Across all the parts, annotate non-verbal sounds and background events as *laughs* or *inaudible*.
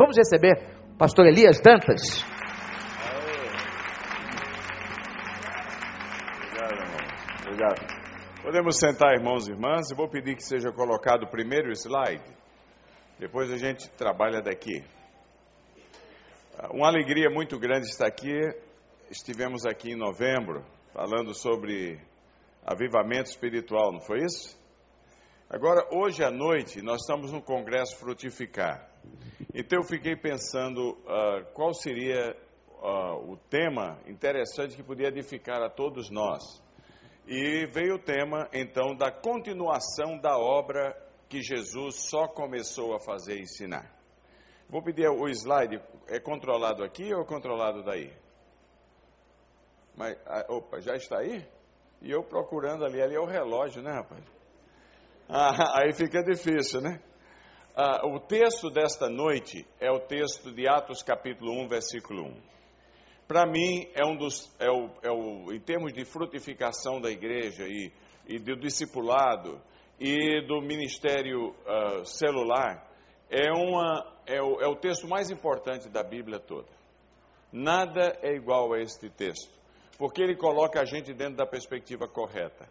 Vamos receber o pastor Elias Dantas. Obrigado. Obrigado. Podemos sentar, irmãos e irmãs. Eu vou pedir que seja colocado o primeiro slide. Depois a gente trabalha daqui. Uma alegria muito grande estar aqui. Estivemos aqui em novembro falando sobre avivamento espiritual, não foi isso? Agora, hoje à noite, nós estamos no Congresso Frutificar. Então, eu fiquei pensando uh, qual seria uh, o tema interessante que podia edificar a todos nós. E veio o tema, então, da continuação da obra que Jesus só começou a fazer e ensinar. Vou pedir o slide, é controlado aqui ou controlado daí? Mas, ah, opa, já está aí? E eu procurando ali, ali é o relógio, né, rapaz? Ah, *laughs* aí fica difícil, né? Ah, o texto desta noite é o texto de Atos capítulo 1, versículo 1. Para mim, é um dos, é o, é o, em termos de frutificação da igreja e, e do discipulado e do ministério uh, celular, é, uma, é, o, é o texto mais importante da Bíblia toda. Nada é igual a este texto, porque ele coloca a gente dentro da perspectiva correta.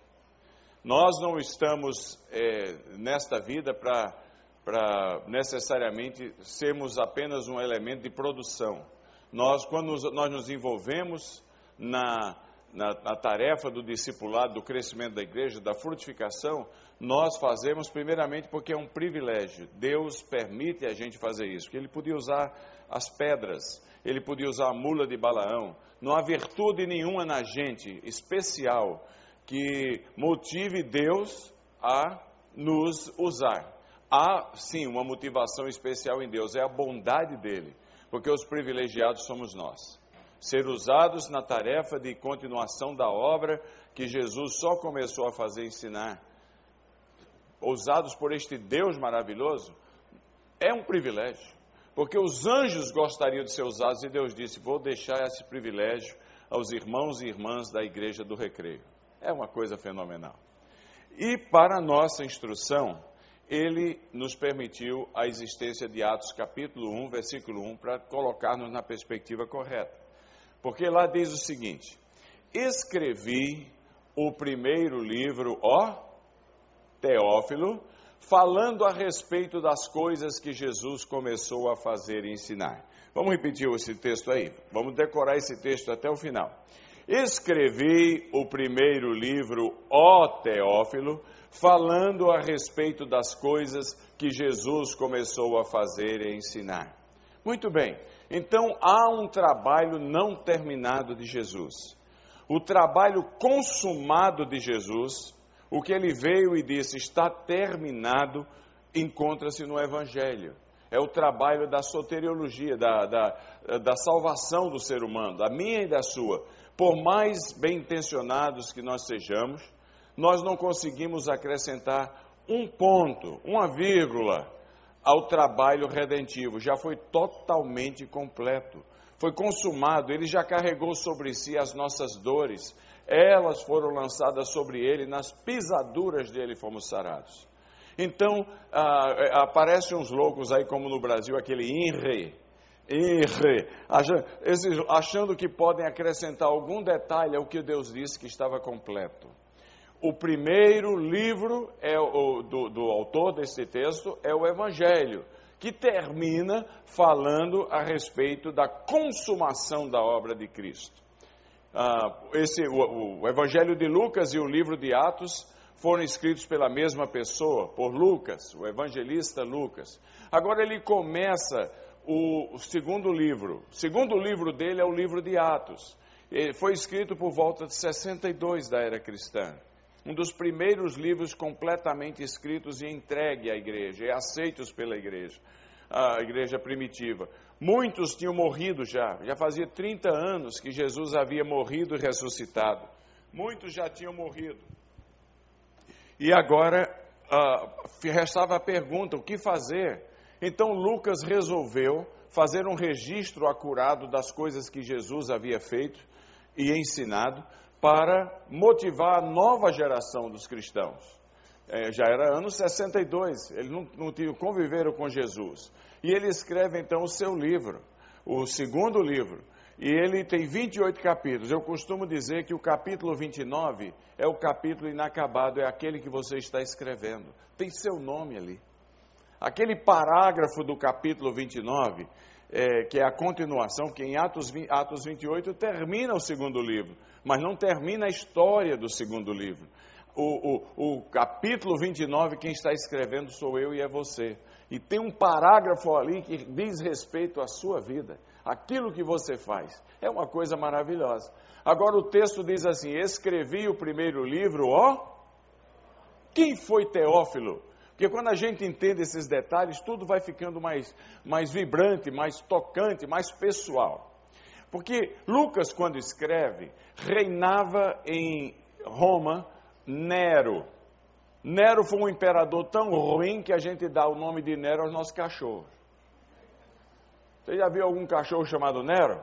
Nós não estamos é, nesta vida para necessariamente sermos apenas um elemento de produção. Nós, quando nós nos envolvemos na, na, na, tarefa do discipulado, do crescimento da igreja, da frutificação, nós fazemos primeiramente porque é um privilégio. Deus permite a gente fazer isso, porque Ele podia usar as pedras, Ele podia usar a mula de Balaão. Não há virtude nenhuma na gente especial que motive Deus a nos usar. Há sim uma motivação especial em Deus, é a bondade dele, porque os privilegiados somos nós. Ser usados na tarefa de continuação da obra que Jesus só começou a fazer ensinar, usados por este Deus maravilhoso, é um privilégio, porque os anjos gostariam de ser usados e Deus disse: Vou deixar esse privilégio aos irmãos e irmãs da igreja do recreio. É uma coisa fenomenal. E para nossa instrução, ele nos permitiu a existência de Atos capítulo 1, versículo 1, para colocar-nos na perspectiva correta. Porque lá diz o seguinte: Escrevi o primeiro livro, ó Teófilo, falando a respeito das coisas que Jesus começou a fazer e ensinar. Vamos repetir esse texto aí? Vamos decorar esse texto até o final. Escrevi o primeiro livro, ó Teófilo, falando a respeito das coisas que Jesus começou a fazer e ensinar. Muito bem, então há um trabalho não terminado de Jesus. O trabalho consumado de Jesus, o que ele veio e disse está terminado, encontra-se no Evangelho. É o trabalho da soteriologia, da, da, da salvação do ser humano, da minha e da sua por mais bem intencionados que nós sejamos, nós não conseguimos acrescentar um ponto, uma vírgula ao trabalho redentivo. Já foi totalmente completo. Foi consumado, ele já carregou sobre si as nossas dores, elas foram lançadas sobre ele, nas pisaduras dele fomos sarados. Então, ah, aparecem uns loucos aí, como no Brasil, aquele INRE, achando que podem acrescentar algum detalhe ao que Deus disse que estava completo. O primeiro livro é o, do, do autor desse texto é o Evangelho, que termina falando a respeito da consumação da obra de Cristo. Ah, esse, o, o Evangelho de Lucas e o livro de Atos foram escritos pela mesma pessoa, por Lucas, o evangelista Lucas. Agora ele começa o segundo livro. O segundo livro dele é o livro de Atos. Ele foi escrito por volta de 62 da era cristã. Um dos primeiros livros completamente escritos e entregue à igreja, e aceitos pela igreja, a igreja primitiva. Muitos tinham morrido já, já fazia 30 anos que Jesus havia morrido e ressuscitado. Muitos já tinham morrido. E agora uh, restava a pergunta: o que fazer? Então Lucas resolveu fazer um registro acurado das coisas que Jesus havia feito e ensinado para motivar a nova geração dos cristãos. é, já era ano 62, eles não, não tinham, conviveram com Jesus. E ele escreve então o seu livro, o segundo livro. E ele tem 28 capítulos. Eu costumo dizer que o capítulo 29 é o capítulo inacabado, é aquele que você está escrevendo. Tem seu nome ali. Aquele parágrafo do capítulo 29, é, que é a continuação, que em Atos, Atos 28 termina o segundo livro, mas não termina a história do segundo livro. O, o, o capítulo 29, quem está escrevendo sou eu e é você. E tem um parágrafo ali que diz respeito à sua vida, aquilo que você faz. É uma coisa maravilhosa. Agora o texto diz assim: Escrevi o primeiro livro, ó. Quem foi Teófilo? Porque quando a gente entende esses detalhes, tudo vai ficando mais, mais vibrante, mais tocante, mais pessoal. Porque Lucas, quando escreve, reinava em Roma Nero. Nero foi um imperador tão ruim que a gente dá o nome de Nero aos nossos cachorros. Você já viu algum cachorro chamado Nero?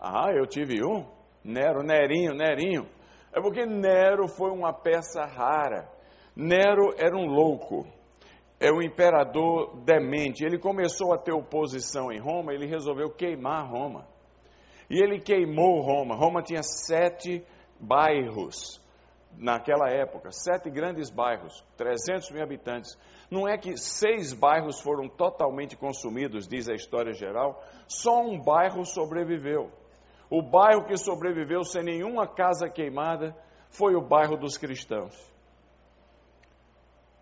Ah, eu tive um. Nero, Nerinho, Nerinho. É porque Nero foi uma peça rara. Nero era um louco, é um imperador demente. Ele começou a ter oposição em Roma, ele resolveu queimar Roma. E ele queimou Roma. Roma tinha sete bairros naquela época, sete grandes bairros, 300 mil habitantes. Não é que seis bairros foram totalmente consumidos, diz a história geral, só um bairro sobreviveu. O bairro que sobreviveu sem nenhuma casa queimada foi o bairro dos cristãos.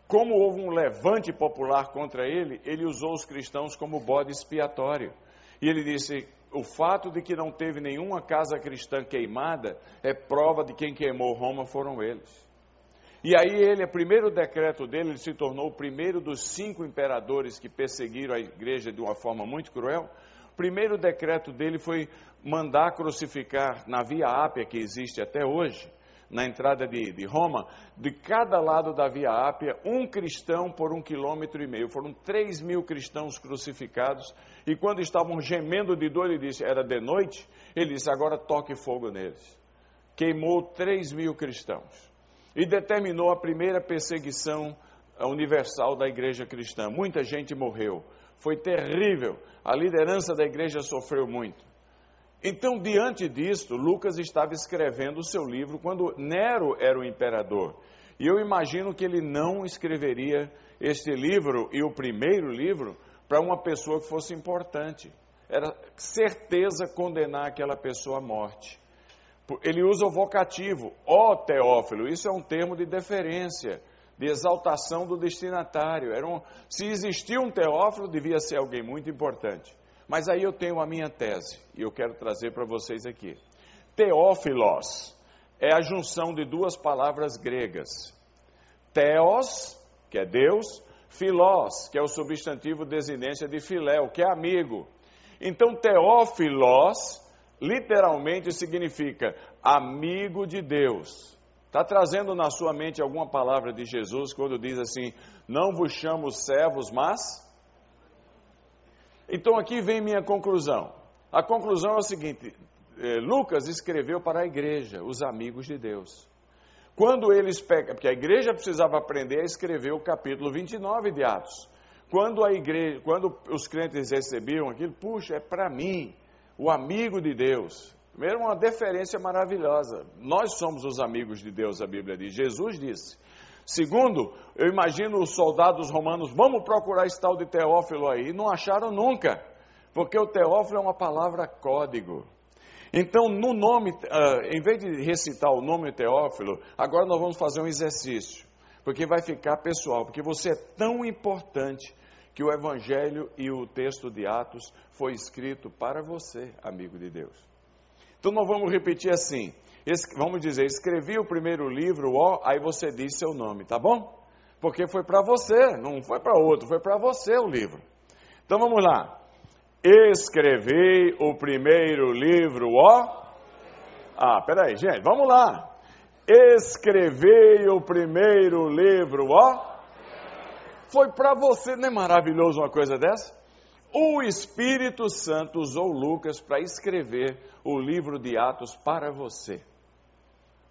Como houve um levante popular contra ele, ele usou os cristãos como bode expiatório. E ele disse: o fato de que não teve nenhuma casa cristã queimada é prova de quem queimou Roma foram eles. E aí ele, o primeiro decreto dele, ele se tornou o primeiro dos cinco imperadores que perseguiram a igreja de uma forma muito cruel. O primeiro decreto dele foi mandar crucificar na Via Ápia, que existe até hoje, na entrada de, de, Roma, de cada lado da Via Ápia, um cristão por um quilômetro e meio. Foram três mil cristãos crucificados. E quando estavam gemendo de dor, ele disse: era de noite. Ele disse: agora toque fogo neles. Queimou três mil cristãos. E determinou a primeira perseguição universal da igreja cristã. Muita gente morreu. Foi terrível. A liderança da igreja sofreu muito. Então, diante disto, Lucas estava escrevendo o seu livro quando Nero era o imperador. E eu imagino que ele não escreveria este livro e o primeiro livro para uma pessoa que fosse importante. Era certeza condenar aquela pessoa à morte. Ele usa o vocativo, ó Teófilo, isso é um termo de deferência, de exaltação do destinatário. Era um, se existia um Teófilo, devia ser alguém muito importante. Mas aí eu tenho a minha tese e eu quero trazer para vocês aqui. Teófilos é a junção de duas palavras gregas. Theos, que é Deus, Filós, que é o substantivo desinência de filéu, que é amigo. Então, Teófilos literalmente significa amigo de Deus. Está trazendo na sua mente alguma palavra de Jesus quando diz assim: Não vos chamo servos, mas então aqui vem minha conclusão. A conclusão é o seguinte: eh, Lucas escreveu para a igreja, os amigos de Deus. Quando eles pegam, porque a igreja precisava aprender a escrever o capítulo 29 de Atos. Quando a igreja, quando os crentes recebiam aquilo, puxa, é para mim, o amigo de Deus. Primeiro, uma deferência maravilhosa. Nós somos os amigos de Deus, a Bíblia diz. Jesus disse: Segundo, eu imagino os soldados romanos, vamos procurar esse tal de Teófilo aí. E não acharam nunca, porque o Teófilo é uma palavra código. Então, no nome, uh, em vez de recitar o nome Teófilo, agora nós vamos fazer um exercício, porque vai ficar pessoal, porque você é tão importante que o Evangelho e o texto de Atos foi escrito para você, amigo de Deus. Então, nós vamos repetir assim: vamos dizer, escrevi o primeiro livro, ó, aí você diz seu nome, tá bom? Porque foi para você, não foi para outro, foi para você o livro. Então vamos lá. Escrevi o primeiro livro, ó. Ah, peraí, gente, vamos lá. Escrevi o primeiro livro, ó. Foi para você, não é maravilhoso uma coisa dessa? O Espírito Santo usou Lucas para escrever o livro de Atos para você.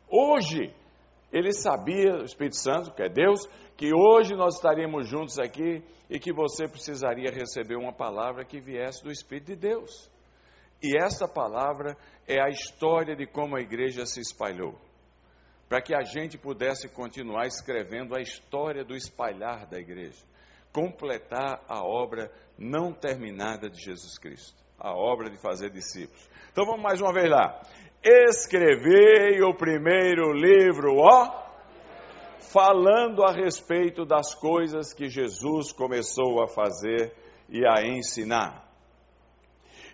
Hoje, ele sabia, o Espírito Santo, que é Deus, que hoje nós estaríamos juntos aqui e que você precisaria receber uma palavra que viesse do Espírito de Deus. E essa palavra é a história de como a igreja se espalhou. Para que a gente pudesse continuar escrevendo a história do espalhar da igreja, completar a obra não terminada de Jesus Cristo, a obra de fazer discípulos. Então vamos mais uma vez lá. Escrevei o primeiro livro, ó, falando a respeito das coisas que Jesus começou a fazer e a ensinar.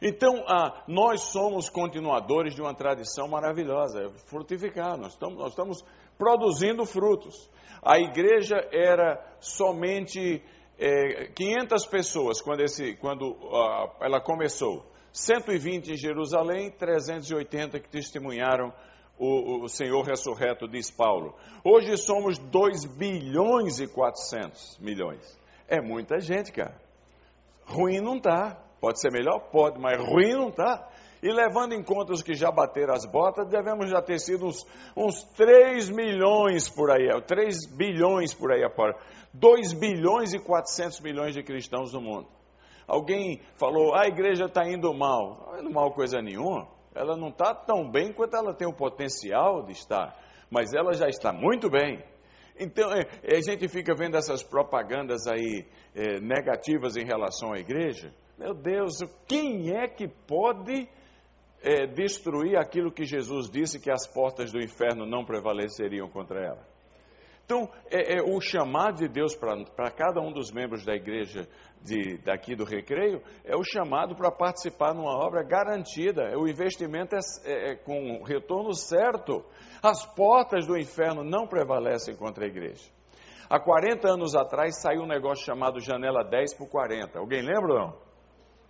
Então, ah, nós somos continuadores de uma tradição maravilhosa, é frutificar, nós estamos, nós estamos produzindo frutos. A igreja era somente é, 500 pessoas quando, esse, quando ah, ela começou. 120 em Jerusalém, 380 que testemunharam o, o, Senhor ressurreto, diz Paulo. Hoje somos 2 bilhões e 400 milhões. É muita gente, cara. Ruim não está. Pode ser melhor? Pode, mas ruim não está. E levando em conta os que já bateram as botas, devemos já ter sido uns, uns 3 milhões por aí, 3 bilhões por aí. 2 bilhões e 400 milhões de cristãos no mundo. Alguém falou, a igreja está indo mal. Não indo mal coisa nenhuma. Ela não está tão bem quanto ela tem o potencial de estar. Mas ela já está muito bem. Então, é, a gente fica vendo essas propagandas aí é, negativas em relação à igreja. Meu Deus, quem é que pode é, destruir aquilo que Jesus disse que as portas do inferno não prevaleceriam contra ela? Então, é, é, o chamado de Deus para cada um dos membros da igreja de, daqui do Recreio é o chamado para participar numa obra garantida. O investimento é, é, é com retorno certo. As portas do inferno não prevalecem contra a igreja. Há 40 anos atrás saiu um negócio chamado Janela 10 por 40. Alguém lembra não?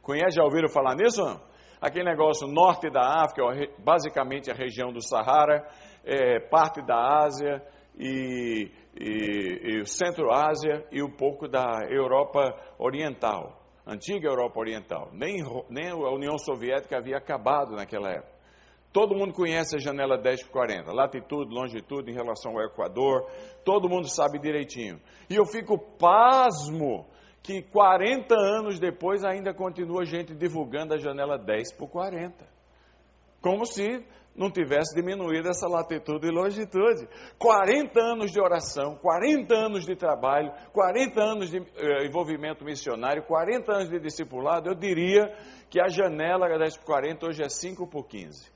Conhece, já ouviram falar nisso não? Aquele negócio norte da África, basicamente a região do Saara, é, parte da Ásia, e, e, e Centro-Ásia e um pouco da Europa Oriental, antiga Europa Oriental. Nem, nem a União Soviética havia acabado naquela época. Todo mundo conhece a janela 10 por 40, latitude, longitude em relação ao Equador, todo mundo sabe direitinho. E eu fico pasmo que 40 anos depois ainda continua gente divulgando a janela 10 por 40. Como se não tivesse diminuído essa latitude e longitude. 40 anos de oração, 40 anos de trabalho, 40 anos de eh, envolvimento missionário, 40 anos de discipulado, eu diria que a janela 10 por 40 hoje é 5 por 15.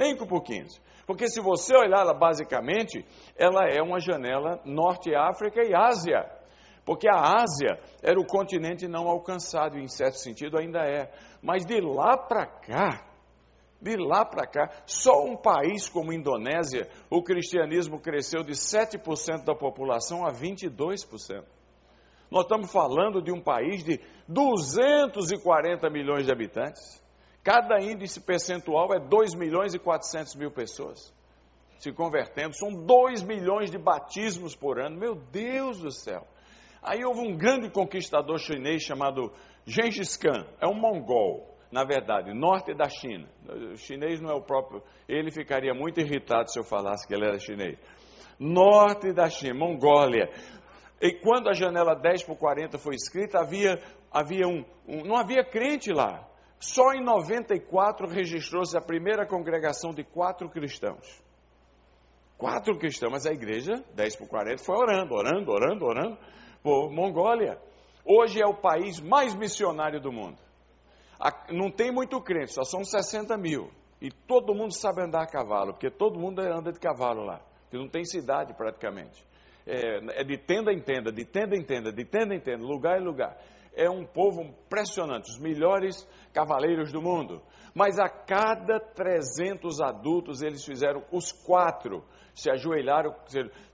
5 por 15. Porque se você olhar ela basicamente, ela é uma janela Norte África e Ásia. Porque a Ásia era o continente não alcançado, em certo sentido ainda é. Mas de lá para cá, de lá para cá, só um país como a Indonésia, o cristianismo cresceu de 7% da população a 22%. Nós estamos falando de um país de 240 milhões de habitantes. Cada índice percentual é 2 milhões e 400 mil pessoas se convertendo. São 2 milhões de batismos por ano. Meu Deus do céu. Aí houve um grande conquistador chinês chamado Gengis Khan. É um mongol na verdade, norte da China. O chinês não é o próprio. Ele ficaria muito irritado se eu falasse que ele era chinês. Norte da China, Mongólia. E quando a janela 10 por 40 foi escrita, havia, havia um, um não havia crente lá. Só em 94 registrou-se a primeira congregação de quatro cristãos. Quatro cristãos, mas a igreja, 10 por 40, foi orando, orando, orando, orando, por Mongólia. Hoje é o país mais missionário do mundo não tem muito crente, só são 60 mil. E todo mundo sabe andar a cavalo, porque todo mundo anda de cavalo lá, que não tem cidade praticamente. É, é, de tenda em tenda, de tenda em tenda, de tenda em tenda, lugar em lugar. É um povo impressionante, os melhores cavaleiros do mundo. Mas a cada 300 adultos, eles fizeram, os quatro se ajoelharam,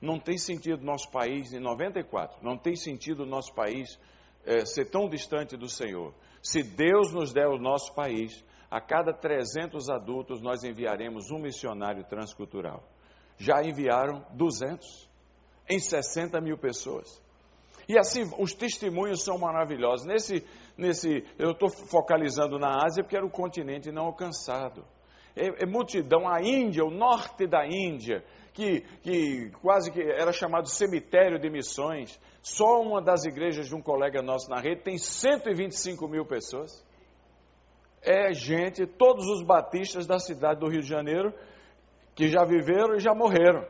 não tem sentido nosso país, em 94, não tem sentido nosso país é, ser tão distante do Senhor. Se Deus nos der o nosso país, a cada 300 adultos nós enviaremos um missionário transcultural. Já enviaram 200 em 60 mil pessoas. E assim, os testemunhos são maravilhosos. Nesse, nesse, eu estou focalizando na Ásia porque era o continente não alcançado. é, é multidão. A Índia, o norte da Índia, que, que quase que era chamado cemitério de missões. Só uma das igrejas de um colega nosso na rede tem 125 mil pessoas. É gente, todos os batistas da cidade do Rio de Janeiro, que já viveram e já morreram.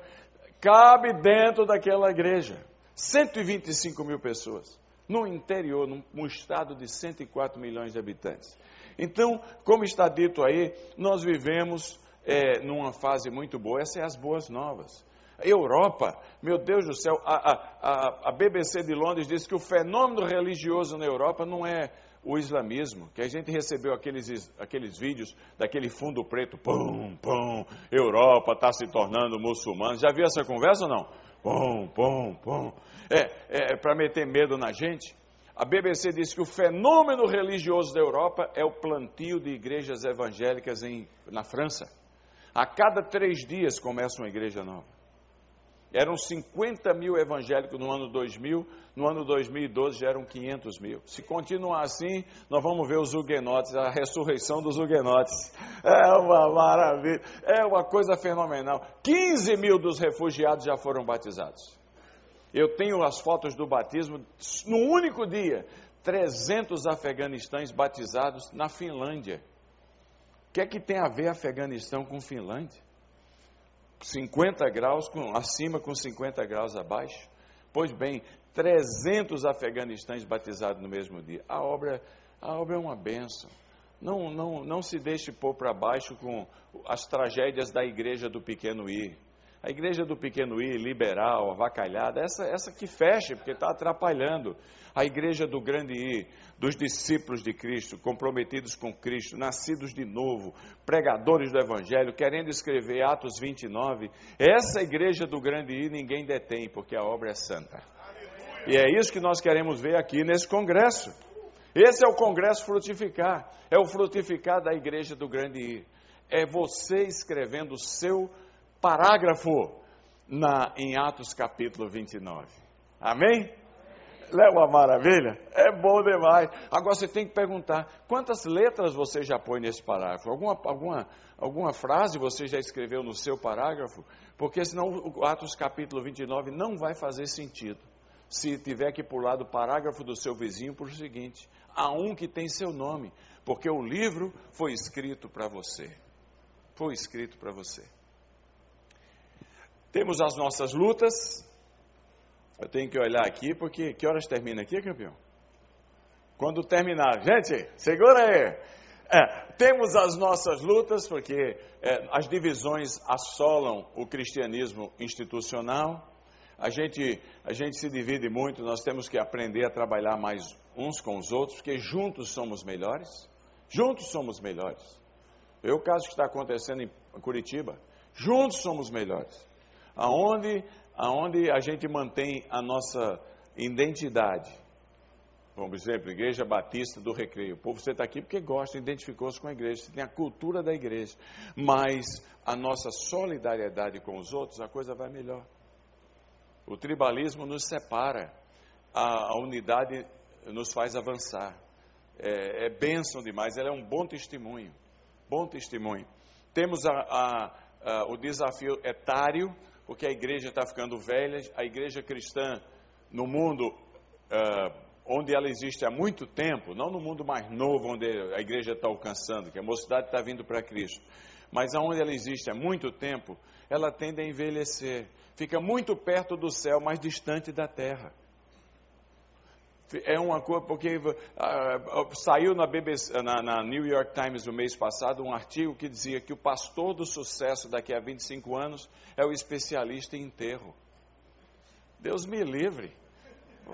Cabe dentro daquela igreja. 125 mil pessoas. No interior, num estado de 104 milhões de habitantes. Então, como está dito aí, nós vivemos é, numa fase muito boa. Essas são as boas novas. Europa, meu Deus do céu, a, a, a BBC de Londres diz que o fenômeno religioso na Europa não é o islamismo, que a gente recebeu aqueles, aqueles vídeos daquele fundo preto, pum, pum, Europa está se tornando muçulmana. Já viu essa conversa ou não? Pum, pum, pum. É, é para meter medo na gente. A BBC diz que o fenômeno religioso da Europa é o plantio de igrejas evangélicas em, na França. A cada três dias começa uma igreja nova. Eram 50 mil evangélicos no ano 2000, no ano 2012 já eram 500 mil. Se continuar assim, nós vamos ver os huguenotes, a ressurreição dos huguenotes. É uma maravilha, é uma coisa fenomenal. 15 mil dos refugiados já foram batizados. Eu tenho as fotos do batismo, no único dia, 300 afeganistães batizados na Finlândia. O que é que tem a ver Afeganistão com Finlândia? 50 graus com, acima com 50 graus abaixo. Pois bem, 300 afeganistães batizados no mesmo dia. A obra, a obra é uma benção. Não, não, não se deixe pôr para baixo com as tragédias da igreja do pequeno I. A igreja do pequeno I, liberal, avacalhada, essa, essa que feche, porque está atrapalhando. A igreja do grande I, dos discípulos de Cristo, comprometidos com Cristo, nascidos de novo, pregadores do Evangelho, querendo escrever Atos 29. Essa igreja do grande I ninguém detém, porque a obra é santa. E é isso que nós queremos ver aqui nesse congresso. Esse é o congresso frutificar, é o frutificar da igreja do grande I. É você escrevendo o seu parágrafo na, em Atos capítulo 29. Amém? Não é uma maravilha? É bom demais. Agora você tem que perguntar: quantas letras você já põe nesse parágrafo? Alguma, alguma, alguma frase você já escreveu no seu parágrafo? Porque senão o Atos capítulo 29 não vai fazer sentido. Se tiver que pular do parágrafo do seu vizinho para o seguinte: há um que tem seu nome, porque o livro foi escrito para você. Foi escrito para você. Temos as nossas lutas. Eu tenho que olhar aqui, porque que horas termina aqui, campeão? Quando terminar. Gente, segura aí. É, temos as nossas lutas, porque é, as divisões assolam o cristianismo institucional. A gente, a gente se divide muito, nós temos que aprender a trabalhar mais uns com os outros, porque juntos somos melhores. Juntos somos melhores. É o caso que está acontecendo em Curitiba. Juntos somos melhores aonde, aonde a gente mantém a nossa identidade. Por exemplo, Igreja Batista do Recreio. O povo, você está aqui porque gosta, identificou-se com a igreja, você tem a cultura da igreja. Mas a nossa solidariedade com os outros, a coisa vai melhor. O tribalismo nos separa, a, a unidade nos faz avançar. É, é bênção demais, ela é um bom testemunho. Bom testemunho. Temos a, a, a, o desafio etário, porque a igreja está ficando velha, a igreja cristã no mundo uh, onde ela existe há muito tempo, não no mundo mais novo onde a igreja está alcançando, que a mocidade está vindo para Cristo, mas aonde ela existe há muito tempo, ela tende a envelhecer, fica muito perto do céu, mas distante da terra é uma coisa, porque uh, saiu na, BBC, na, na, New York Times no mês passado um artigo que dizia que o pastor do sucesso daqui a 25 anos é o especialista em enterro. Deus me livre.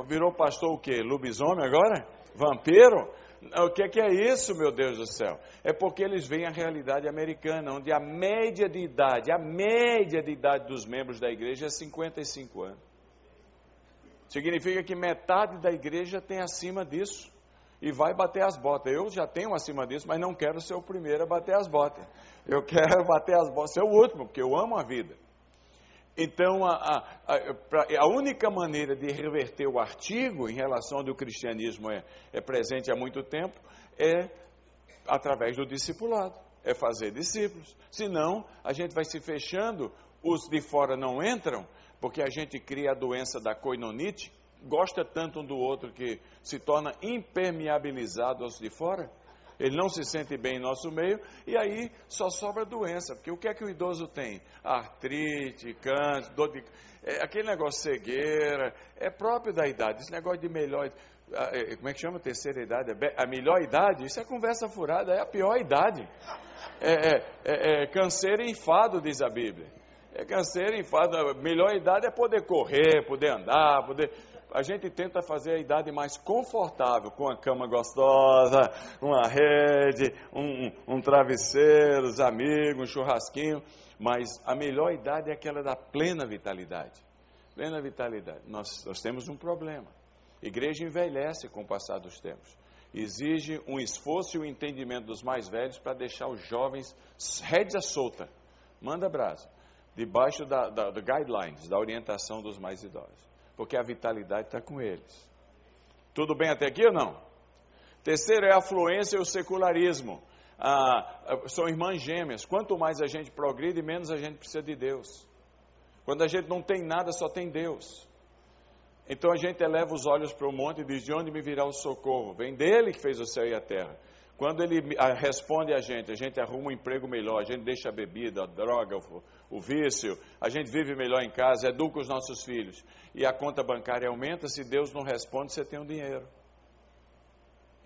Virou pastor o quê? Lobisomem agora? Vampiro? O que é, que é isso, meu Deus do céu? É porque eles veem a realidade americana, onde a média de idade, a média de idade dos membros da igreja é 55 anos. Significa que metade da igreja tem acima disso e vai bater as botas. Eu já tenho acima disso, mas não quero ser o primeiro a bater as botas. Eu *laughs* quero bater as botas, ser o último, porque eu amo a vida. Então, a, a, a, a, única maneira de reverter o artigo em relação ao que o cristianismo é, é presente há muito tempo é através do discipulado. é fazer discípulos. Senão, a gente vai se fechando, os de fora não entram, porque a gente cria a doença da coinonite, gosta tanto um do outro que se torna impermeabilizado aos de fora. Ele não se sente bem em nosso meio e aí só sobra doença. Porque o que é que o idoso tem? Artrite, câncer, dor de. É, aquele negócio cegueira, é próprio da idade. Esse negócio de melhor. É, como é que chama? Terceira idade? A melhor idade? Isso é conversa furada, é a pior idade. É, é, é, é e enfado, diz a Bíblia. É canseiro enfado. A melhor idade é poder correr, poder andar, poder a gente tenta fazer a idade mais confortável, com a cama gostosa, uma rede, um, um travesseiro, os amigos, um churrasquinho, mas a melhor idade é aquela da plena vitalidade. Plena vitalidade. Nós, nós temos um problema. A igreja envelhece com o passar dos tempos. Exige um esforço e um entendimento dos mais velhos para deixar os jovens rédea solta. Manda brasa. Debaixo da, da, guidelines, da orientação dos mais idosos porque a vitalidade está com eles. Tudo bem até aqui ou não? Terceiro é a afluência e o secularismo. Ah, são irmãs gêmeas. Quanto mais a gente progride, menos a gente precisa de Deus. Quando a gente não tem nada, só tem Deus. Então a gente eleva os olhos para o monte e diz: De onde me virá o socorro? Vem dele que fez o céu e a terra. Quando ele responde a gente, a gente arruma um emprego melhor, a gente deixa a bebida, a droga, o, o vício, a gente vive melhor em casa, educa os nossos filhos. E a conta bancária aumenta, se Deus não responde, você tem o um dinheiro.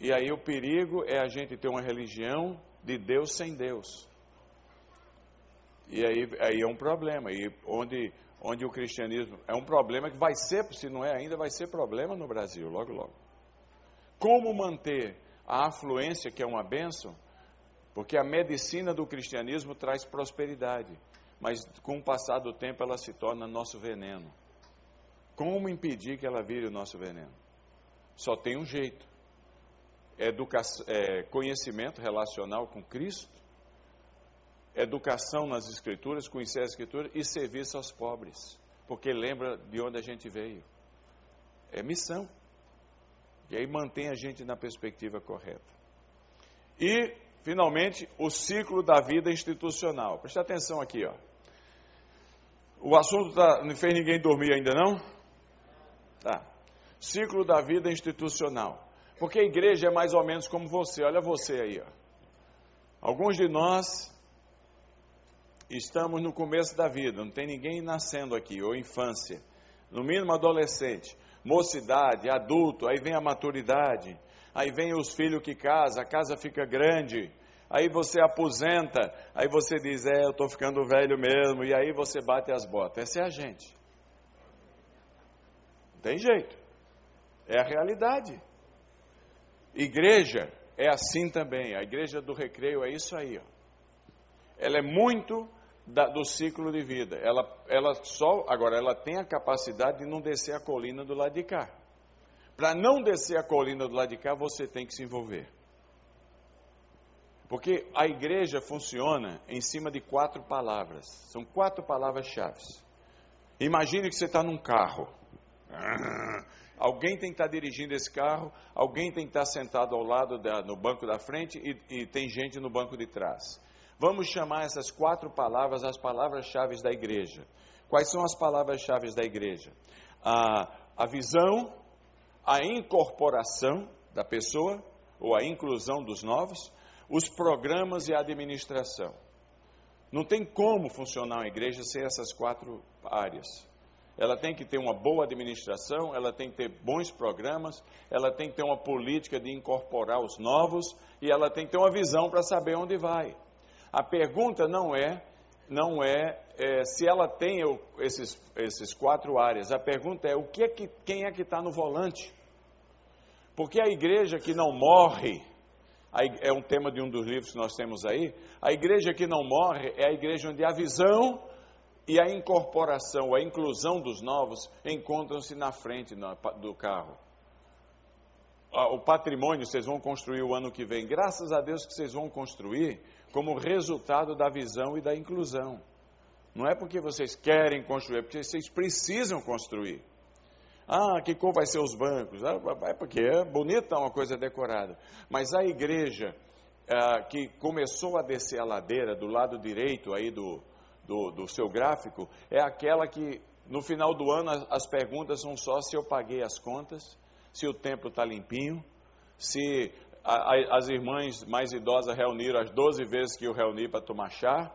E aí o perigo é a gente ter uma religião de Deus sem Deus. E aí, aí é um problema. E onde, onde o cristianismo é um problema que vai ser, se não é ainda, vai ser problema no Brasil, logo, logo. Como manter a afluência, que é uma benção, porque a medicina do cristianismo traz prosperidade, mas com o passar do tempo ela se torna nosso veneno. Como impedir que ela vire o nosso veneno? Só tem um jeito: Educação, é, conhecimento relacional com Cristo, educação nas Escrituras, conhecer as Escrituras e serviço aos pobres, porque lembra de onde a gente veio. É missão. E aí mantém a gente na perspectiva correta. E, finalmente, o ciclo da vida institucional. Preste atenção aqui, ó. O assunto tá, não fez ninguém dormir ainda não? Tá. Ciclo da vida institucional. Porque a igreja é mais ou menos como você. Olha você aí, ó. Alguns de nós estamos no começo da vida, não tem ninguém nascendo aqui, ou infância, no mínimo adolescente mocidade, adulto, aí vem a maturidade, aí vem os filhos que casam, a casa fica grande, aí você aposenta, aí você diz, é, eu estou ficando velho mesmo, e aí você bate as botas. Essa é a gente. Não tem jeito. É a realidade. Igreja é assim também. A igreja do recreio é isso aí. Ó. Ela é muito da, do ciclo de vida. Ela, ela só, agora, ela tem a capacidade de não descer a colina do lado de cá. Para não descer a colina do lado de cá, você tem que se envolver. Porque a igreja funciona em cima de quatro palavras. São quatro palavras-chave. Imagine que você está num carro. *laughs* Alguém tem que estar tá dirigindo esse carro, alguém tem que estar tá sentado ao lado, da, no banco da frente e, e tem gente no banco de trás. Vamos chamar essas quatro palavras as palavras-chave da igreja. Quais são as palavras-chave da igreja? A, a visão, a incorporação da pessoa, ou a inclusão dos novos, os programas e a administração. Não tem como funcionar uma igreja sem essas quatro áreas. Ela tem que ter uma boa administração, ela tem que ter bons programas, ela tem que ter uma política de incorporar os novos e ela tem que ter uma visão para saber onde vai. A pergunta não é, não é, é se ela tem esses, esses quatro áreas. A pergunta é o que é que, quem é que está no volante? Porque a igreja que não morre, é um tema de um dos livros que nós temos aí. A igreja que não morre é a igreja onde a visão e a incorporação, a inclusão dos novos encontram-se na frente do carro. O patrimônio vocês vão construir o ano que vem. Graças a Deus que vocês vão construir como resultado da visão e da inclusão. Não é porque vocês querem construir, é porque vocês precisam construir. Ah, que cor vai ser os bancos? Ah, é porque é bonita uma coisa decorada. Mas a igreja é, que começou a descer a ladeira do lado direito aí do, do, do seu gráfico, é aquela que no final do ano as, as perguntas são só se eu paguei as contas, se o templo está limpinho, se as irmãs mais idosas reuniram as 12 vezes que eu reuni para tomar chá,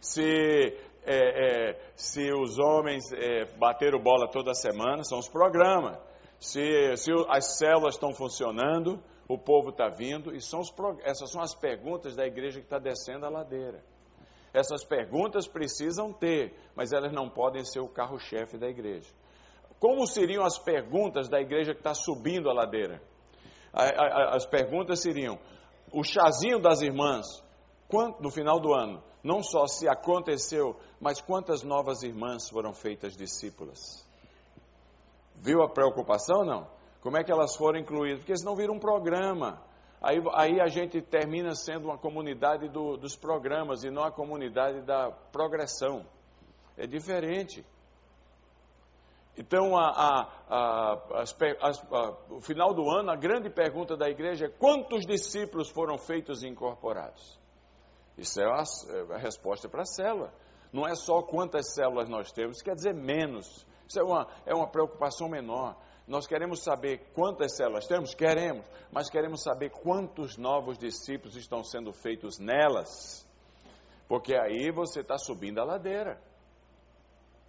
se, é, é, se os homens é, bateram bola toda semana, são os programas. Se, se as células estão funcionando, o povo está vindo, e são os, essas são as perguntas da igreja que está descendo a ladeira. Essas perguntas precisam ter, mas elas não podem ser o carro-chefe da igreja. Como seriam as perguntas da igreja que está subindo a ladeira? As perguntas seriam: o chazinho das irmãs, no final do ano, não só se aconteceu, mas quantas novas irmãs foram feitas discípulas? Viu a preocupação não? Como é que elas foram incluídas? Porque senão vira um programa. Aí, aí a gente termina sendo uma comunidade do, dos programas e não a comunidade da progressão. É diferente. Então, a, a, a, o final do ano, a grande pergunta da igreja é: quantos discípulos foram feitos e incorporados? Isso é a, é a resposta para a célula. Não é só quantas células nós temos, quer dizer menos. Isso é uma, é uma preocupação menor. Nós queremos saber quantas células temos? Queremos, mas queremos saber quantos novos discípulos estão sendo feitos nelas. Porque aí você está subindo a ladeira.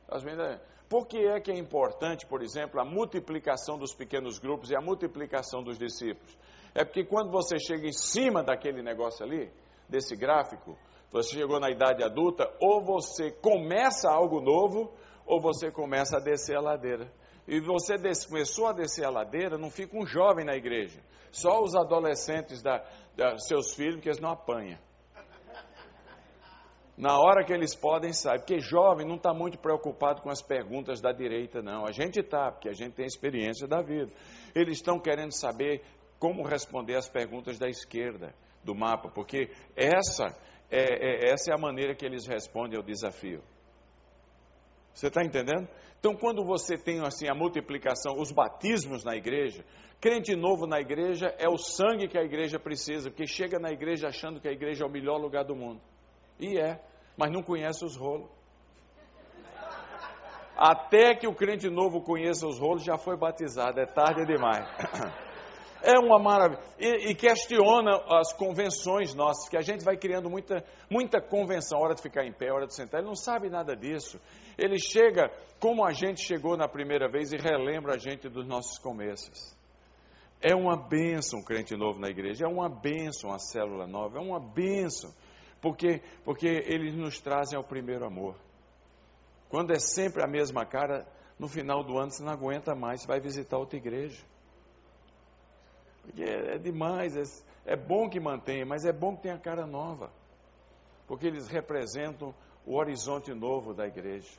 Está subindo a ladeira. Por que é que é importante, por exemplo, a multiplicação dos pequenos grupos e a multiplicação dos discípulos? É porque quando você chega em cima daquele negócio ali, desse gráfico, você chegou na idade adulta, ou você começa algo novo, ou você começa a descer a ladeira. E você começou a descer a ladeira, não fica um jovem na igreja. Só os adolescentes da, da seus filhos, que eles não apanham. Na hora que eles podem, sair. Porque jovem não está muito preocupado com as perguntas da direita, não. A gente está, porque a gente tem experiência da vida. Eles estão querendo saber como responder as perguntas da esquerda do mapa, porque essa é, é essa é a maneira que eles respondem ao desafio. Você está entendendo? Então, quando você tem assim a multiplicação, os batismos na igreja, crente novo na igreja é o sangue que a igreja precisa, porque chega na igreja achando que a igreja é o melhor lugar do mundo. E é, mas não conhece os rolos. Até que o crente novo conheça os rolos, já foi batizado, é tarde demais. É uma maravilha. E, e, questiona as convenções nossas, que a gente vai criando muita, muita convenção, hora de ficar em pé, hora de sentar. Ele não sabe nada disso. Ele chega como a gente chegou na primeira vez e relembra a gente dos nossos começos. É uma bênção o crente novo na igreja, é uma bênção a célula nova, é uma bênção porque, porque eles nos trazem ao primeiro amor. Quando é sempre a mesma cara, no final do ano você não aguenta mais, você vai visitar outra igreja. Porque é, é demais, é, é bom que mantenha, mas é bom que tenha cara nova. Porque eles representam o horizonte novo da igreja.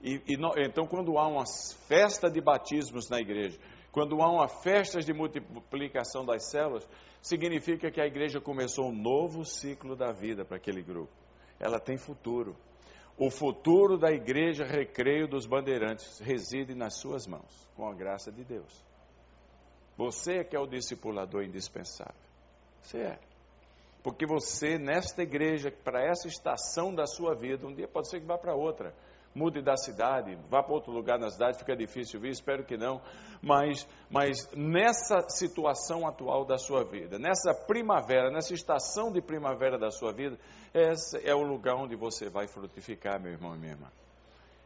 E, e então, quando há uma festa de batismos na igreja, quando há uma festa de multiplicação das células, significa que a igreja começou um novo ciclo da vida para aquele grupo. Ela tem futuro. O futuro da igreja Recreio dos Bandeirantes reside nas suas mãos, com a graça de Deus. Você é que é o discipulador indispensável. Você é. Porque você, nesta igreja, para essa estação da sua vida, um dia pode ser que vá para outra mude da cidade, vá para outro lugar na cidade, fica difícil vir, espero que não, mas, mas nessa situação atual da sua vida, nessa primavera, nessa estação de primavera da sua vida, esse é o lugar onde você vai frutificar, meu irmão e minha irmã.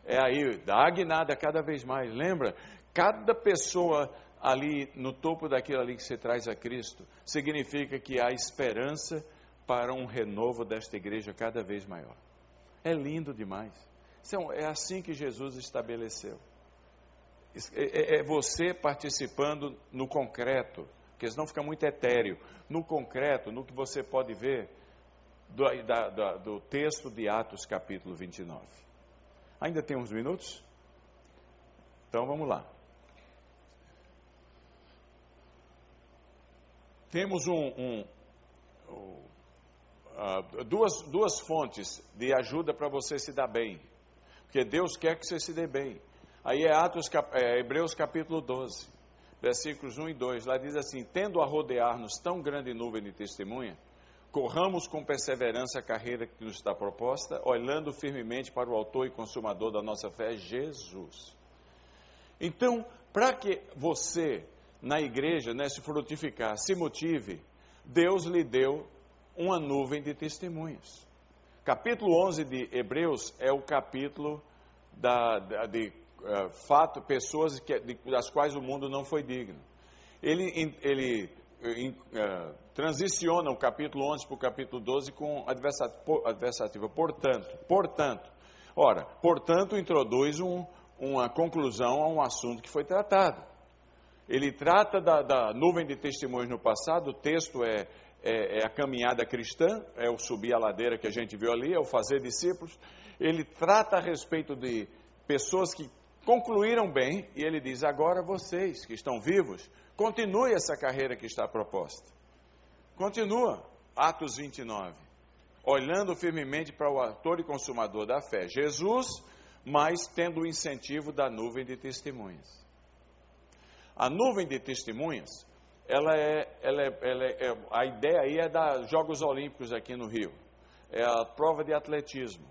É aí, dá a guinada cada vez mais, lembra? Cada pessoa ali no topo daquilo ali que você traz a Cristo, significa que há esperança para um renovo desta igreja cada vez maior. É lindo demais. É assim que Jesus estabeleceu. É, é, é você participando no concreto, porque senão fica muito etéreo. No concreto, no que você pode ver do, da, do texto de Atos, capítulo 29. Ainda tem uns minutos? Então vamos lá. Temos um, um uh, duas, duas fontes de ajuda para você se dar bem porque Deus quer que você se dê bem. Aí é Atos, é, Hebreus capítulo 12, versículos 1 e 2. Lá diz assim: Tendo a rodear-nos tão grande nuvem de testemunha, Corramos com perseverança a carreira que nos está proposta, olhando firmemente para o autor e consumador da nossa fé, Jesus. Então, para que você, na igreja, né, se frutificar, se motive, Deus lhe deu uma nuvem de testemunhos. Capítulo 11 de Hebreus é o capítulo da, da de uh, fato, pessoas que, de, das quais o mundo não foi digno. Ele, ele uh, transiciona o capítulo 11 para o capítulo 12 com adversativa, portanto, portanto. Ora, portanto, introduz um, uma conclusão a um assunto que foi tratado. Ele trata da, da nuvem de testemunhos no passado, o texto é, é, é, a caminhada cristã, é o subir a ladeira que a gente viu ali, é o fazer discípulos. Ele trata a respeito de pessoas que concluíram bem, e ele diz: agora vocês que estão vivos, continue essa carreira que está proposta. Continua. Atos 29. Olhando firmemente para o autor e consumador da fé, Jesus, mas tendo o incentivo da nuvem de testemunhas. A nuvem de testemunhas, ela é, ela é, ela é, a ideia aí é da Jogos Olímpicos aqui no Rio. É a prova de atletismo.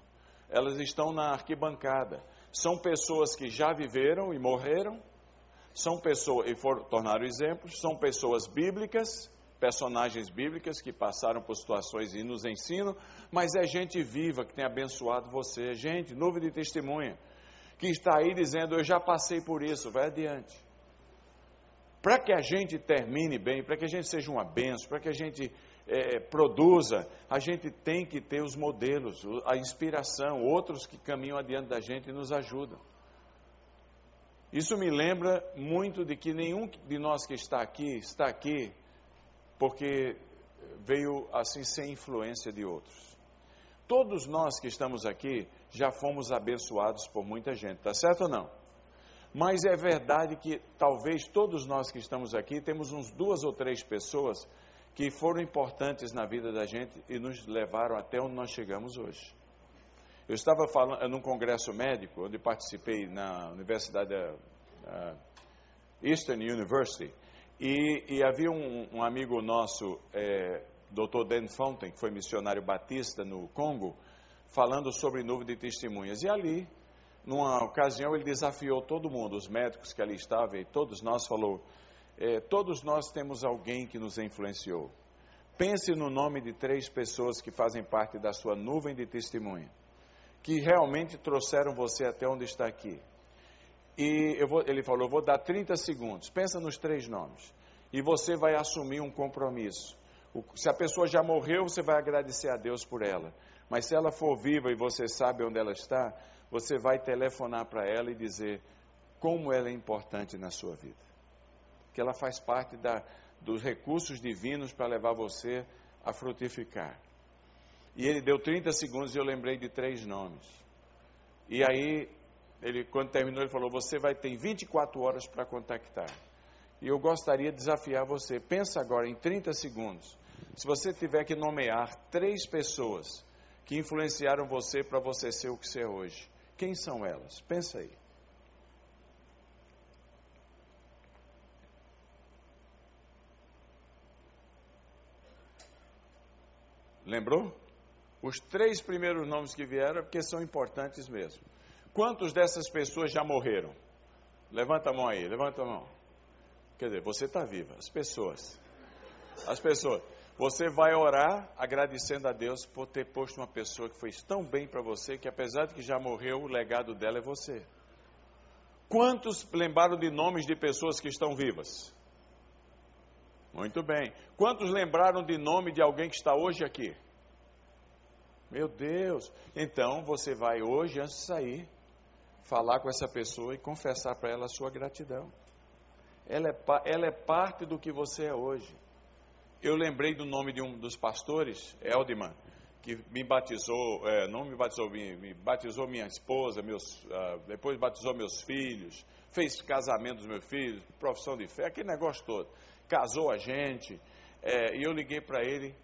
Elas estão na arquibancada. São pessoas que já viveram e morreram, são pessoas e foram, tornaram exemplos, são pessoas bíblicas personagens bíblicas que passaram por situações e nos ensinam, mas é gente viva que tem abençoado você, é gente, nuvem de testemunha, que está aí dizendo: Eu já passei por isso, vai adiante. Para que a gente termine bem, para que a gente seja uma benção, para que a gente é, produza, a gente tem que ter os modelos, a inspiração, outros que caminham adiante da gente e nos ajudam. Isso me lembra muito de que nenhum de nós que está aqui, está aqui porque veio assim sem influência de outros. Todos nós que estamos aqui já fomos abençoados por muita gente, tá certo ou não? Mas é verdade que talvez todos nós que estamos aqui temos uns duas ou três pessoas que foram importantes na vida da gente e nos levaram até onde nós chegamos hoje. Eu estava falando num congresso médico, onde participei na Universidade da Eastern University, e, e havia um, um, amigo nosso, é, Dr. Dan Fountain, que foi missionário batista no Congo, falando sobre nuvem de testemunhas. E ali, numa ocasião, ele desafiou todo mundo, os médicos que ali estavam, e todos nós falou, é, todos nós temos alguém que nos influenciou. Pense no nome de três pessoas que fazem parte da sua nuvem de testemunha, que realmente trouxeram você até onde está aqui. E vou, ele falou: vou dar 30 segundos. Pensa nos três nomes. E você vai assumir um compromisso. Se a pessoa já morreu, você vai agradecer a Deus por ela. Mas se ela for viva e você sabe onde ela está, você vai telefonar para ela e dizer como ela é importante na sua vida. Que ela faz parte da, dos recursos divinos para levar você a frutificar. E ele deu 30 segundos e eu lembrei de três nomes. E aí ele, quando terminou, ele falou: Você vai ter 24 horas para contactar. E eu gostaria de desafiar você. Pensa agora em 30 segundos. Se você tiver que nomear três pessoas que influenciaram você para você ser o que você é hoje, quem são elas? Pensa aí. Lembrou? Os três primeiros nomes que vieram, porque são importantes mesmo. Quantos dessas pessoas já morreram? Levanta a mão aí, levanta a mão. Quer dizer, você está viva, as pessoas. As pessoas. Você vai orar agradecendo a Deus por ter posto uma pessoa que fez tão bem para você que, apesar de que já morreu, o legado dela é você. Quantos lembraram de nomes de pessoas que estão vivas? Muito bem. Quantos lembraram de nome de alguém que está hoje aqui? Meu Deus. Então você vai hoje, antes de sair, falar com essa pessoa e confessar para ela a sua gratidão. Ela é, ela é parte do que você é hoje. Eu lembrei do nome de um dos pastores, Eldiman, que me batizou, é, não me batizou, me, me, batizou minha esposa, meus, uh, depois batizou meus filhos, fez casamento dos meus filhos, profissão de fé, aquele negócio todo. Casou a gente, é, e eu liguei para ele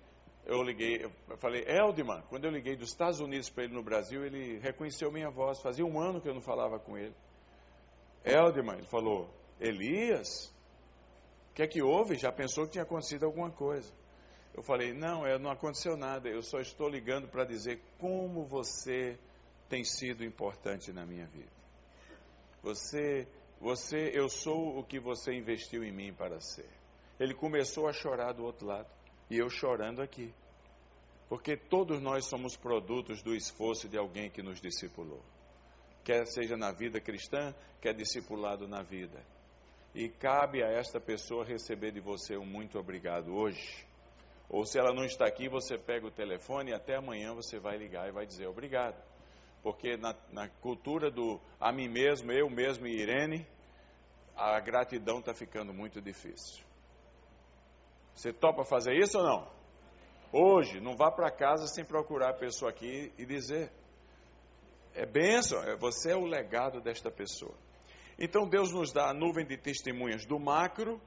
eu liguei, eu falei, Eldman, quando eu liguei dos Estados Unidos para ele no Brasil, ele reconheceu minha voz. Fazia um ano que eu não falava com ele. Eldman, ele falou, Elias, que é que houve? Já pensou que tinha acontecido alguma coisa. Eu falei: Não, não aconteceu nada, eu só estou ligando para dizer como você tem sido importante na minha vida. Você, você, eu sou o que você investiu em mim para ser. Ele começou a chorar do outro lado e eu chorando aqui. Porque todos nós somos produtos do esforço de alguém que nos discipulou. Quer seja na vida cristã, quer discipulado na vida. E cabe a esta pessoa receber de você um muito obrigado hoje. Ou se ela não está aqui, você pega o telefone e até amanhã você vai ligar e vai dizer obrigado. Porque na, na cultura do a mim mesmo, eu mesmo e Irene, a gratidão está ficando muito difícil. Você topa fazer isso ou não? Hoje, não vá para casa sem procurar a pessoa aqui e dizer. É bênção, é, você é o legado desta pessoa. Então Deus nos dá a nuvem de testemunhas do macro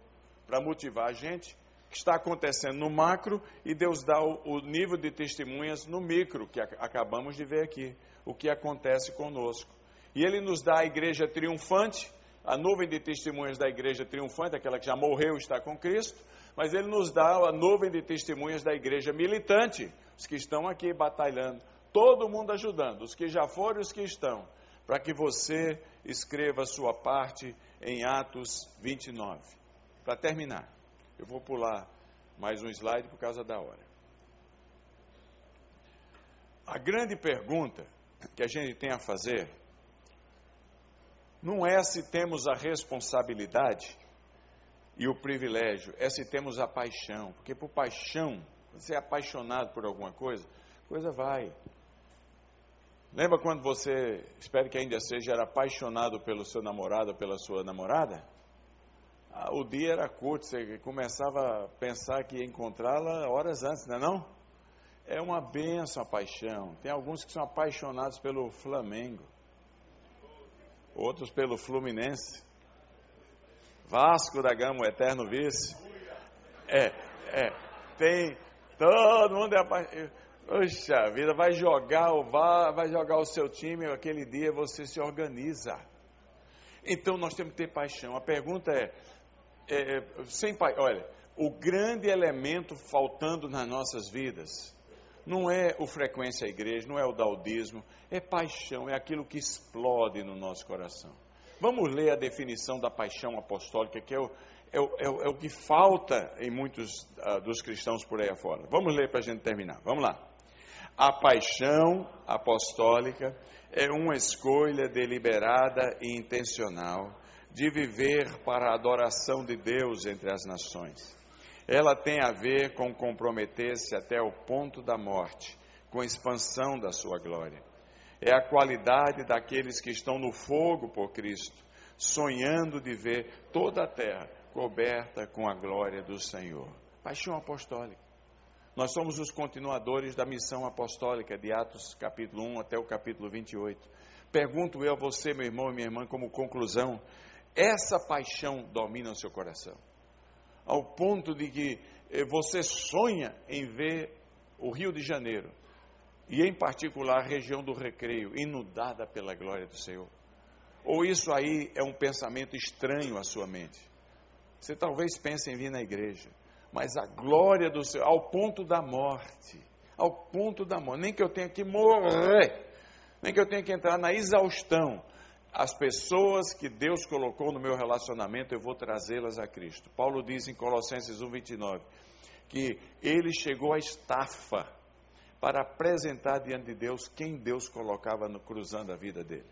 para motivar a gente, que está acontecendo no macro, e Deus dá o, o nível de testemunhas no micro, que a, acabamos de ver aqui, o que acontece conosco. E Ele nos dá a igreja triunfante, a nuvem de testemunhas da igreja triunfante, aquela que já morreu e está com Cristo, mas ele nos dá a nuvem de testemunhas da igreja militante, os que estão aqui batalhando, todo mundo ajudando, os que já foram e os que estão, para que você escreva a sua parte em Atos 29. Para terminar, eu vou pular mais um slide por causa da hora. A grande pergunta que a gente tem a fazer não é se temos a responsabilidade e o privilégio é se temos a paixão, porque por paixão, você é apaixonado por alguma coisa, coisa vai. Lembra quando você, espero que ainda seja, era apaixonado pelo seu namorado pela sua namorada? Ah, o dia era curto, você começava a pensar que ia encontrá-la horas antes, não é não? É uma benção a paixão. Tem alguns que são apaixonados pelo Flamengo, outros pelo Fluminense. Vasco da Gama, o eterno vice. É, é. Tem. Todo mundo é apaixonado. Poxa vida, vai jogar o vai jogar o seu time, aquele dia você se organiza. Então nós temos que ter paixão. A pergunta é, é, é sem pai, olha, o grande elemento faltando nas nossas vidas não é o frequência à igreja, não é o daudismo, é paixão, é aquilo que explode no nosso coração. Vamos ler a definição da paixão apostólica, que é o, é o, é o, é o que falta em muitos uh, dos cristãos por aí afora. Vamos ler para a gente terminar. Vamos lá. A paixão apostólica é uma escolha deliberada e intencional de viver para a adoração de Deus entre as nações. Ela tem a ver com comprometer-se até o ponto da morte, com a expansão da sua glória é a qualidade daqueles que estão no fogo por Cristo, sonhando de ver toda a terra coberta com a glória do Senhor. Paixão apostólica. Nós somos os continuadores da missão apostólica de Atos capítulo 1 até o capítulo 28. Pergunto eu a você, meu irmão e minha irmã, como conclusão, essa paixão domina o seu coração? Ao ponto de que eh, você sonha em ver o Rio de Janeiro e em particular a região do recreio, inundada pela glória do Senhor? Ou isso aí é um pensamento estranho à sua mente? Você talvez pense em vir na igreja, mas a glória do Senhor, ao ponto da morte, ao ponto da morte, nem que eu tenha que morrer, nem que eu tenha que entrar na exaustão, as pessoas que Deus colocou no meu relacionamento, eu vou trazê-las a Cristo. Paulo diz em Colossenses 1,29 que ele chegou à estafa para apresentar diante de Deus quem Deus colocava no, cruzando a vida dele.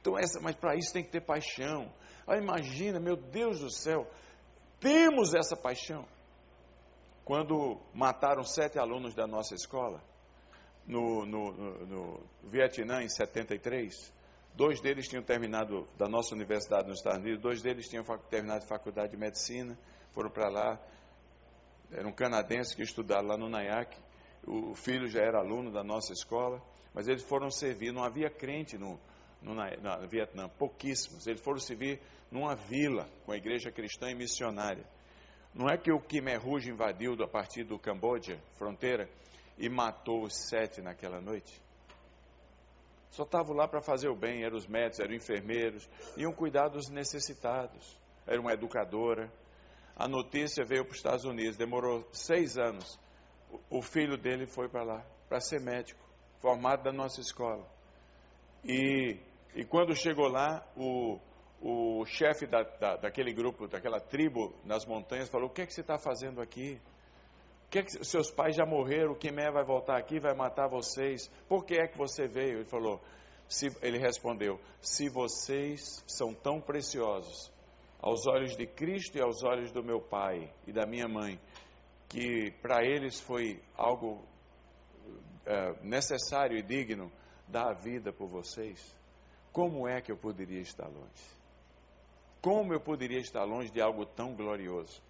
Então, essa, mas para isso tem que ter paixão. Ah, imagina, meu Deus do céu, temos essa paixão. Quando mataram sete alunos da nossa escola, no, no, no, no Vietnã, em 73, dois deles tinham terminado da nossa universidade nos Estados Unidos, dois deles tinham terminado faculdade de medicina, foram para lá, eram canadenses que estudaram lá no Nayak. O filho já era aluno da nossa escola, mas eles foram servir. Não havia crente no, no, na, no Vietnã, pouquíssimos. Eles foram servir numa vila com a igreja cristã e missionária. Não é que o Khmer Rouge invadiu a partir do Camboja, fronteira, e matou os sete naquela noite? Só estavam lá para fazer o bem, eram os médicos, eram enfermeiros, iam cuidar dos necessitados. Era uma educadora, a notícia veio para os Estados Unidos, demorou seis anos. O filho dele foi para lá, para ser médico, formado da nossa escola. E, e quando chegou lá, o, o chefe da, da, daquele grupo, daquela tribo nas montanhas, falou: O que é que você está fazendo aqui? O que é que seus pais já morreram? O Quimé vai voltar aqui, vai matar vocês. Por que é que você veio? Ele falou: se, ele respondeu: Se vocês são tão preciosos aos olhos de Cristo e aos olhos do meu pai e da minha mãe, que para eles foi algo é, necessário e digno dar a vida por vocês, como é que eu poderia estar longe? Como eu poderia estar longe de algo tão glorioso?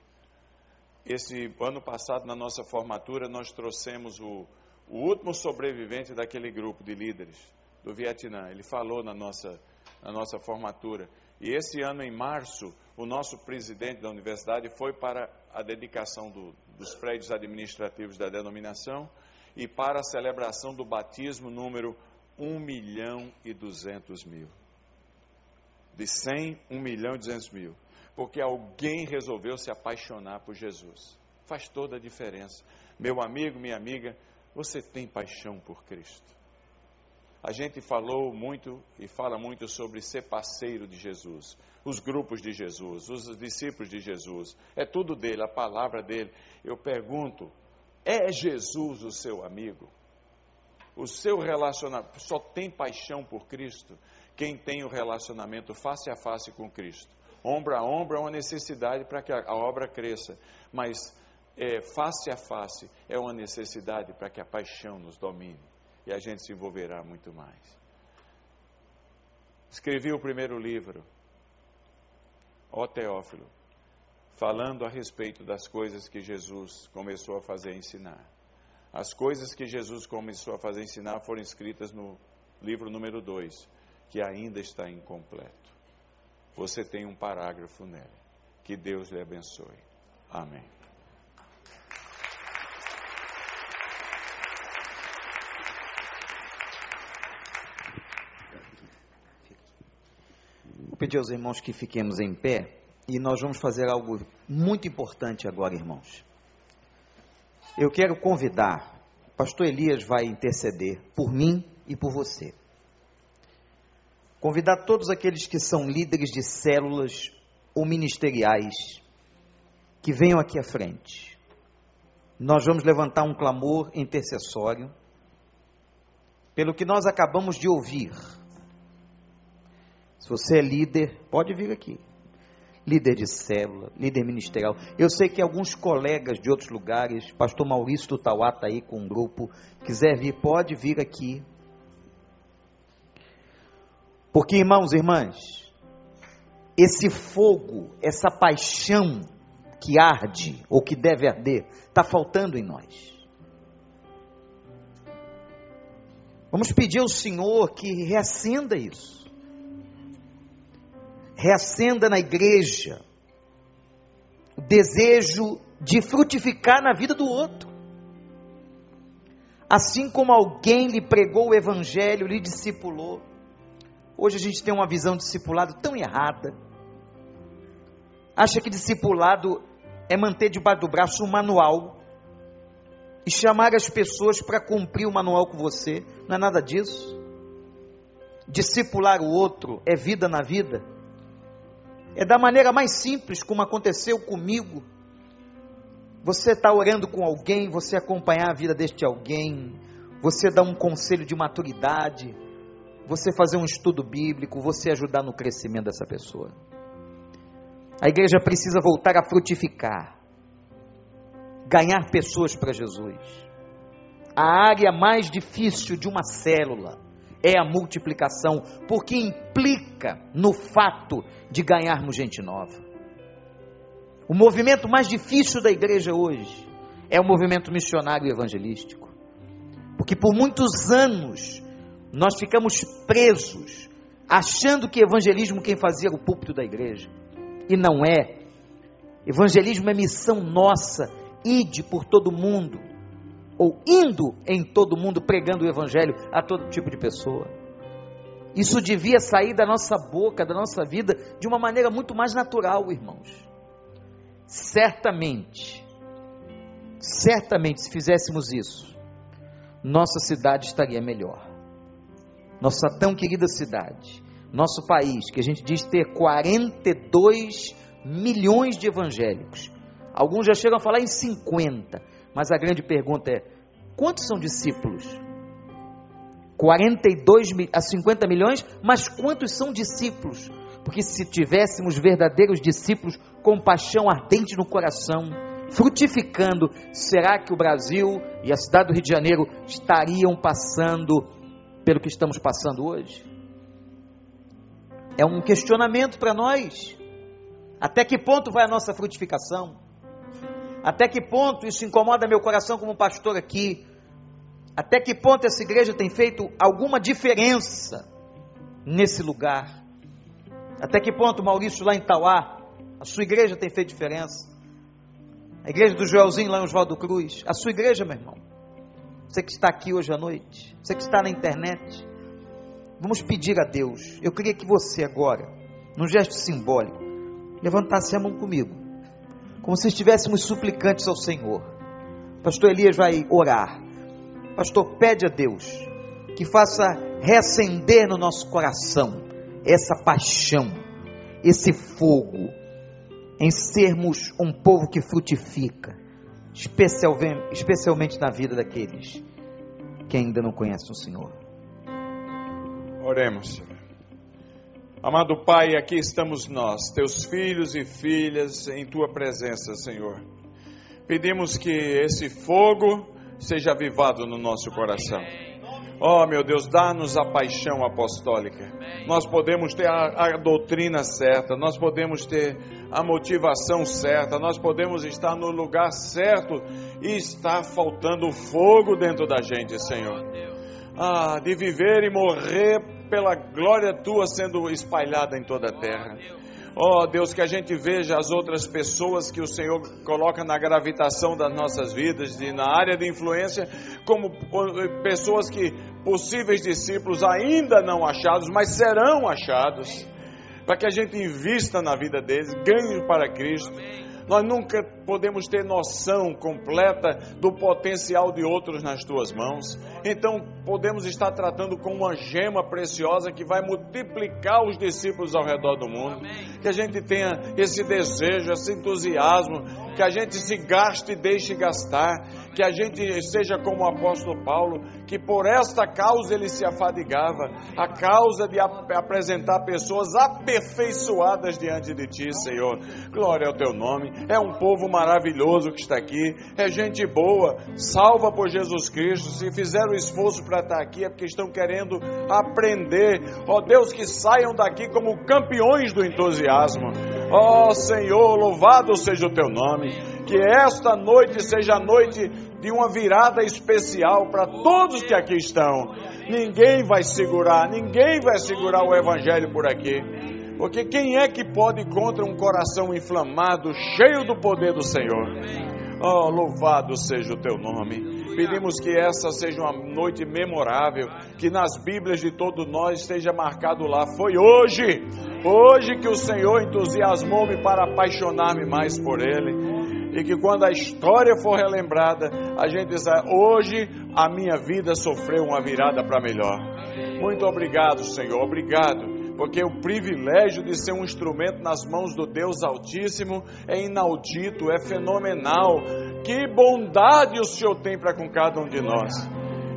Esse ano passado, na nossa formatura, nós trouxemos o, o último sobrevivente daquele grupo de líderes do Vietnã. Ele falou na nossa, na nossa formatura. E esse ano, em março, o nosso presidente da universidade foi para a dedicação do, dos prédios administrativos da denominação e para a celebração do batismo número 1 milhão e 200 mil. De 100, 1 milhão e 200 mil. Porque alguém resolveu se apaixonar por Jesus. Faz toda a diferença. Meu amigo, minha amiga, você tem paixão por Cristo. A gente falou muito e fala muito sobre ser parceiro de Jesus, os grupos de Jesus, os discípulos de Jesus. É tudo dele, a palavra dele. Eu pergunto: é Jesus o seu amigo? O seu relacionamento só tem paixão por Cristo quem tem o relacionamento face a face com Cristo. Ombro a ombro é uma necessidade para que a obra cresça, mas é, face a face é uma necessidade para que a paixão nos domine e a gente se envolverá muito mais. Escrevi o primeiro livro, Ó Teófilo, falando a respeito das coisas que Jesus começou a fazer ensinar. As coisas que Jesus começou a fazer ensinar foram escritas no livro número 2, que ainda está incompleto. Você tem um parágrafo nele. Que Deus lhe abençoe. Amém. Vou pedir aos irmãos que fiquemos em pé e nós vamos fazer algo muito importante agora, irmãos. Eu quero convidar, pastor Elias vai interceder por mim e por você. Convidar todos aqueles que são líderes de células ou ministeriais que venham aqui à frente. Nós vamos levantar um clamor intercessório pelo que nós acabamos de ouvir se você é líder, pode vir aqui. Líder de célula, líder ministerial. Eu sei que alguns colegas de outros lugares, pastor Maurício Tutauá está aí com um grupo, quiser vir, pode vir aqui. Porque, irmãos e irmãs, esse fogo, essa paixão que arde ou que deve arder, está faltando em nós. Vamos pedir ao Senhor que reacenda isso reacenda na igreja o desejo de frutificar na vida do outro. Assim como alguém lhe pregou o evangelho, lhe discipulou. Hoje a gente tem uma visão de discipulado tão errada. Acha que discipulado é manter debaixo do braço um manual e chamar as pessoas para cumprir o manual com você. Não é nada disso. Discipular o outro é vida na vida. É da maneira mais simples, como aconteceu comigo. Você está orando com alguém, você acompanhar a vida deste alguém, você dar um conselho de maturidade, você fazer um estudo bíblico, você ajudar no crescimento dessa pessoa. A igreja precisa voltar a frutificar, ganhar pessoas para Jesus. A área mais difícil de uma célula é a multiplicação, porque implica no fato de ganharmos gente nova. O movimento mais difícil da igreja hoje é o movimento missionário evangelístico. Porque por muitos anos nós ficamos presos, achando que evangelismo quem fazia era o púlpito da igreja. E não é. Evangelismo é missão nossa, ide por todo mundo, ou indo em todo mundo pregando o evangelho a todo tipo de pessoa. Isso devia sair da nossa boca, da nossa vida, de uma maneira muito mais natural, irmãos. certamente, certamente, se fizéssemos isso, nossa cidade estaria melhor. Nossa tão querida cidade, nosso país, que a gente diz ter 42 milhões de evangélicos. Alguns já chegam a falar em 50, mas a grande pergunta é: quantos são discípulos? 42 a 50 milhões, mas quantos são discípulos? Porque se tivéssemos verdadeiros discípulos com paixão ardente no coração, frutificando, será que o Brasil e a cidade do Rio de Janeiro estariam passando pelo que estamos passando hoje? É um questionamento para nós. Até que ponto vai a nossa frutificação? Até que ponto isso incomoda meu coração como pastor aqui? Até que ponto essa igreja tem feito alguma diferença nesse lugar? Até que ponto, Maurício, lá em Tauá, a sua igreja tem feito diferença? A igreja do Joelzinho lá em Oswaldo Cruz, a sua igreja, meu irmão. Você que está aqui hoje à noite, você que está na internet, vamos pedir a Deus. Eu queria que você agora, num gesto simbólico, levantasse a mão comigo, como se estivéssemos suplicantes ao Senhor. Pastor Elias vai orar. Pastor, pede a Deus que faça reacender no nosso coração essa paixão, esse fogo, em sermos um povo que frutifica, especialmente, na vida daqueles que ainda não conhecem o Senhor. Oremos. Amado Pai, aqui estamos nós, teus filhos e filhas, em tua presença, Senhor. Pedimos que esse fogo seja avivado no nosso coração. Oh, meu Deus, dá-nos a paixão apostólica. Nós podemos ter a, a, doutrina certa, nós podemos ter a motivação certa, nós podemos estar no lugar certo e está faltando fogo dentro da gente, Senhor. Ah, de viver e morrer pela glória tua sendo espalhada em toda a terra. Oh Deus, que a gente veja as outras pessoas que o Senhor coloca na gravitação das nossas vidas e na área de influência, como pessoas que possíveis discípulos ainda não achados, mas serão achados, para que a gente invista na vida deles, ganhe para Cristo. Nós nunca podemos ter noção completa do potencial de outros nas tuas mãos. Então, podemos estar tratando com uma gema preciosa que vai multiplicar os discípulos ao redor do mundo. Que a gente tenha esse desejo, esse entusiasmo, que a gente se gaste e deixe gastar, que a gente seja como o apóstolo Paulo, que por esta causa ele se afadigava, a causa de ap apresentar pessoas aperfeiçoadas diante de ti, Senhor. Glória ao teu nome. É um povo maravilhoso que está aqui, é gente boa, salva por Jesus Cristo. Se fizeram esforço para estar aqui é porque estão querendo aprender. Ó Deus, que saiam daqui como campeões do entusiasmo. Ó Senhor, louvado seja o teu nome. Que esta noite seja a noite de uma virada especial para todos que aqui estão. Ninguém vai segurar, ninguém vai segurar o Evangelho por aqui. Porque quem é que pode contra um coração inflamado, cheio do poder do Senhor? Oh, louvado seja o teu nome. Pedimos que essa seja uma noite memorável, que nas Bíblias de todos nós esteja marcado lá. Foi hoje, hoje que o Senhor entusiasmou-me para apaixonar-me mais por Ele. E que quando a história for relembrada, a gente diz: hoje a minha vida sofreu uma virada para melhor. Muito obrigado, Senhor. Obrigado porque o privilégio de ser um instrumento nas mãos do Deus Altíssimo é inaudito, é fenomenal. Que bondade o Senhor tem para com cada um de nós.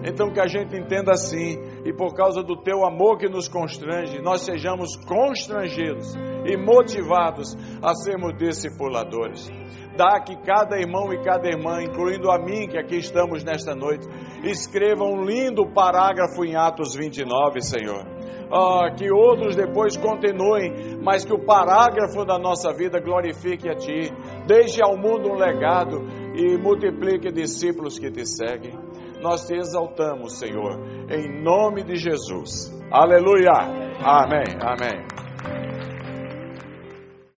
Então que a gente entenda assim, e por causa do teu amor que nos constrange, nós sejamos constrangidos e motivados a sermos discipuladores. Dá que cada irmão e cada irmã, incluindo a mim que aqui estamos nesta noite, escreva um lindo parágrafo em Atos 29, Senhor ah, que outros depois continuem, mas que o parágrafo da nossa vida glorifique a Ti, deixe ao mundo um legado e multiplique discípulos que te seguem. Nós te exaltamos, Senhor, em nome de Jesus. Aleluia. Amém. Amém.